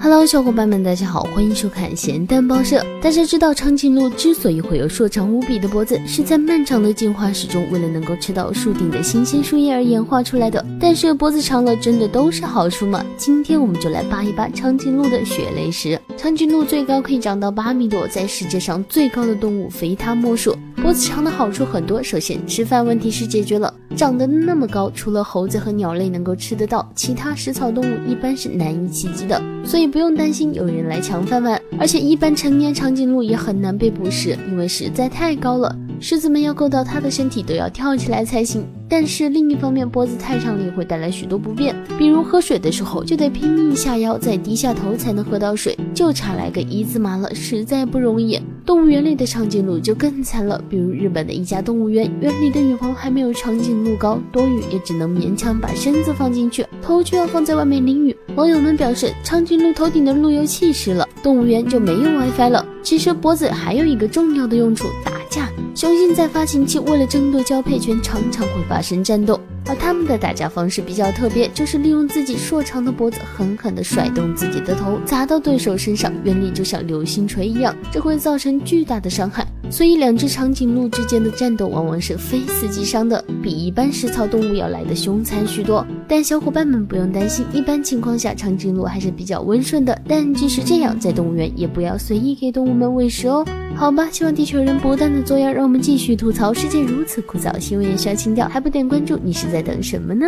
Hello，小伙伴们，大家好，欢迎收看咸蛋报社。大家知道长颈鹿之所以会有硕长无比的脖子，是在漫长的进化史中，为了能够吃到树顶的新鲜树叶而演化出来的。但是脖子长了，真的都是好处吗？今天我们就来扒一扒长颈鹿的血泪史。长颈鹿最高可以长到八米多，在世界上最高的动物非它莫属。脖子长的好处很多，首先吃饭问题是解决了。长得那么高，除了猴子和鸟类能够吃得到，其他食草动物一般是难以企及的，所以不用担心有人来抢饭碗。而且一般成年长颈鹿也很难被捕食，因为实在太高了，狮子们要够到它的身体都要跳起来才行。但是另一方面，脖子太长了也会带来许多不便，比如喝水的时候就得拼命下腰，再低下头才能喝到水，就差来个一字马了，实在不容易。动物园里的长颈鹿就更惨了，比如日本的一家动物园，园里的雨棚还没有长颈鹿高，多雨也只能勉强把身子放进去，头却要放在外面淋雨。网友们表示，长颈鹿头顶的路由器湿了，动物园就没有 WiFi 了。其实脖子还有一个重要的用处，打架。雄性在发情期为了争夺交配权，常常会发生战斗。而他们的打架方式比较特别，就是利用自己硕长的脖子，狠狠地甩动自己的头，砸到对手身上，原理就像流星锤一样，这会造成巨大的伤害。所以两只长颈鹿之间的战斗往往是非死即伤的，比一般食草动物要来的凶残许多。但小伙伴们不用担心，一般情况下长颈鹿还是比较温顺的。但即使这样，在动物园也不要随意给动物们喂食哦。好吧，希望地球人不断的作妖，让我们继续吐槽世界如此枯燥，新闻也需要情调，还不点关注，你是在等什么呢？